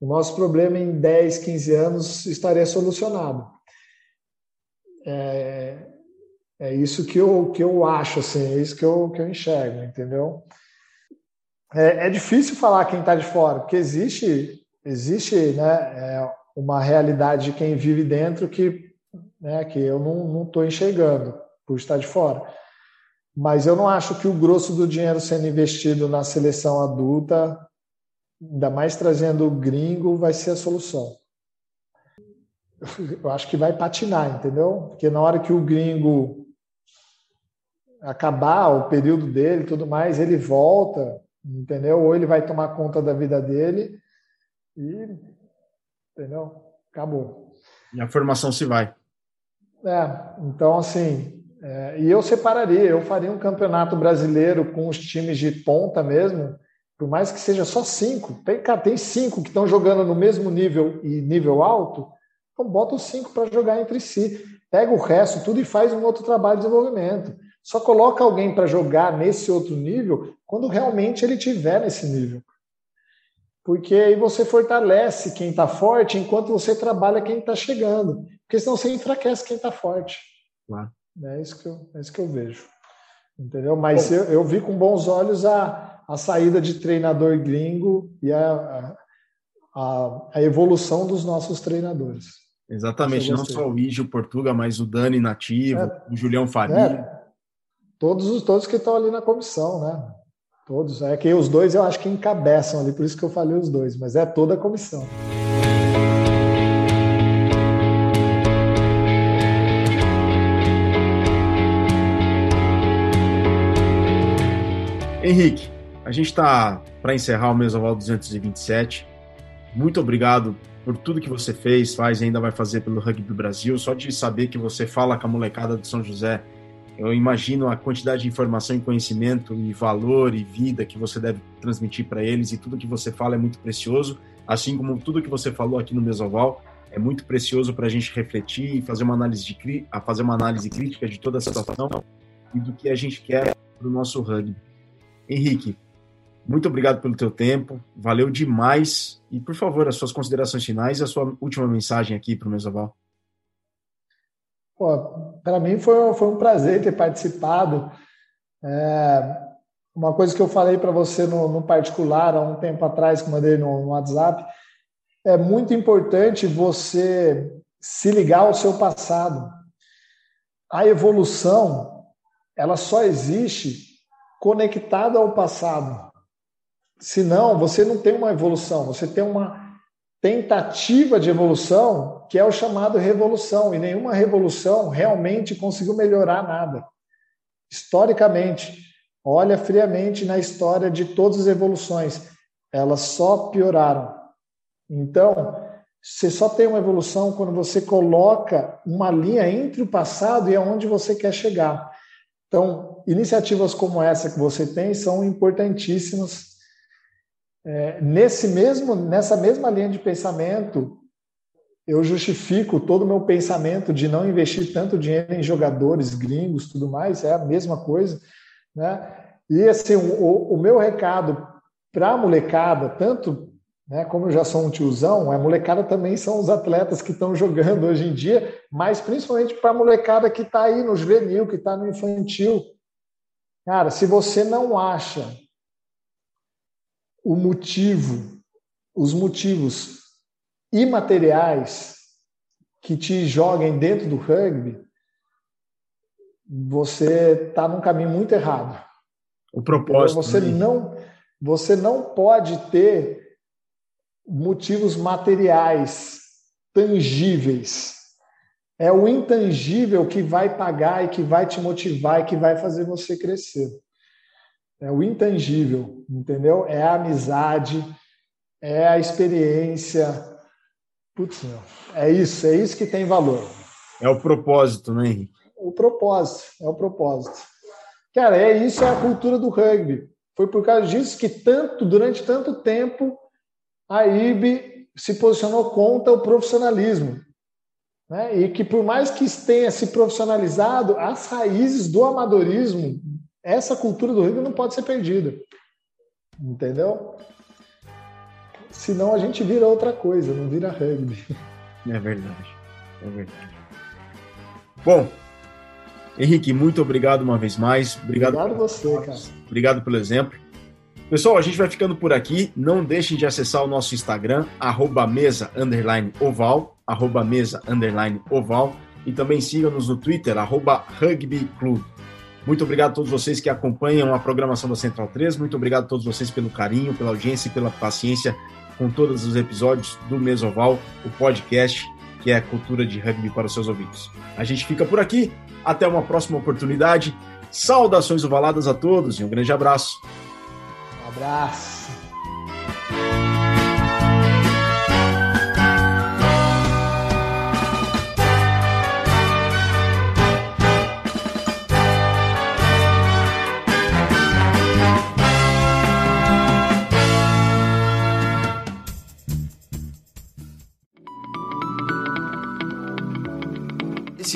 o nosso problema em 10, 15 anos estaria solucionado. É, é isso que eu, que eu acho, assim, é isso que eu, que eu enxergo, entendeu? É, é difícil falar quem está de fora, porque existe, existe né, é, uma realidade de quem vive dentro que, né, que eu não estou enxergando por estar de fora. Mas eu não acho que o grosso do dinheiro sendo investido na seleção adulta ainda mais trazendo o gringo, vai ser a solução. Eu acho que vai patinar, entendeu? Porque na hora que o gringo acabar o período dele tudo mais, ele volta, entendeu? Ou ele vai tomar conta da vida dele e, entendeu? Acabou. E a formação se vai. É, então assim, é, e eu separaria, eu faria um campeonato brasileiro com os times de ponta mesmo, por mais que seja só cinco, tem, cara, tem cinco que estão jogando no mesmo nível e nível alto, então bota os cinco para jogar entre si. Pega o resto, tudo e faz um outro trabalho de desenvolvimento. Só coloca alguém para jogar nesse outro nível quando realmente ele tiver nesse nível. Porque aí você fortalece quem está forte enquanto você trabalha quem está chegando. Porque senão você enfraquece quem está forte. Claro. É, isso que eu, é isso que eu vejo. Entendeu? Mas eu, eu, vi com bons olhos a, a saída de treinador gringo e a, a, a evolução dos nossos treinadores. Exatamente, não só o Ígio Portuga, mas o Dani Nativo, é, o Julião Faria. É, todos os todos que estão ali na comissão, né? Todos. É que os dois eu acho que encabeçam ali, por isso que eu falei os dois, mas é toda a comissão. Henrique, a gente está para encerrar o Mesoval 227. Muito obrigado por tudo que você fez, faz e ainda vai fazer pelo Rugby do Brasil. Só de saber que você fala com a molecada de São José, eu imagino a quantidade de informação e conhecimento e valor e vida que você deve transmitir para eles e tudo que você fala é muito precioso, assim como tudo que você falou aqui no Mesoval é muito precioso para a gente refletir e fazer uma análise de fazer uma análise crítica de toda a situação e do que a gente quer para o nosso rugby. Henrique, muito obrigado pelo teu tempo, valeu demais. E, por favor, as suas considerações finais e a sua última mensagem aqui para o Mesoval. Para mim foi, foi um prazer ter participado. É, uma coisa que eu falei para você no, no, particular há um tempo atrás, que mandei no, no WhatsApp, é muito importante você se ligar ao seu passado. A evolução, ela só existe conectada ao passado. Senão, você não tem uma evolução, você tem uma tentativa de evolução que é o chamado revolução, e nenhuma revolução realmente conseguiu melhorar nada. Historicamente, olha friamente na história de todas as evoluções, elas só pioraram. Então, você só tem uma evolução quando você coloca uma linha entre o passado e aonde você quer chegar. Então, iniciativas como essa que você tem são importantíssimas. É, nesse mesmo, nessa mesma linha de pensamento, eu justifico todo o meu pensamento de não investir tanto dinheiro em jogadores gringos, tudo mais, é a mesma coisa, né? E assim, o, o meu recado para a molecada, tanto né? Como eu já sou um tiozão, a molecada também são os atletas que estão jogando hoje em dia, mas principalmente para a molecada que está aí no juvenil, que está no infantil. Cara, se você não acha o motivo, os motivos imateriais que te joguem dentro do rugby, você está num caminho muito errado. O propósito. Você né? não, você não pode ter motivos materiais, tangíveis. É o intangível que vai pagar e que vai te motivar e que vai fazer você crescer. É o intangível, entendeu? É a amizade, é a experiência. Putz, meu, é isso, é isso que tem valor. É o propósito, né, Henrique? O propósito, é o propósito. Cara, é isso, é a cultura do rugby. Foi por causa disso que tanto, durante tanto tempo, a IB se posicionou contra o profissionalismo. Né? E que, por mais que tenha se profissionalizado, as raízes do amadorismo, essa cultura do rugby não pode ser perdida. Entendeu? Senão a gente vira outra coisa, não vira rugby. É verdade. É verdade. Bom, Henrique, muito obrigado uma vez mais. Obrigado, obrigado você, cara. Obrigado pelo exemplo. Pessoal, a gente vai ficando por aqui. Não deixem de acessar o nosso Instagram, arroba mesa, underline, oval, arroba mesa, underline, oval. E também sigam-nos no Twitter, arroba rugby club. Muito obrigado a todos vocês que acompanham a programação da Central 3. Muito obrigado a todos vocês pelo carinho, pela audiência e pela paciência com todos os episódios do Mesoval, o podcast que é cultura de rugby para os seus ouvidos. A gente fica por aqui. Até uma próxima oportunidade. Saudações ovaladas a todos e um grande abraço abraço.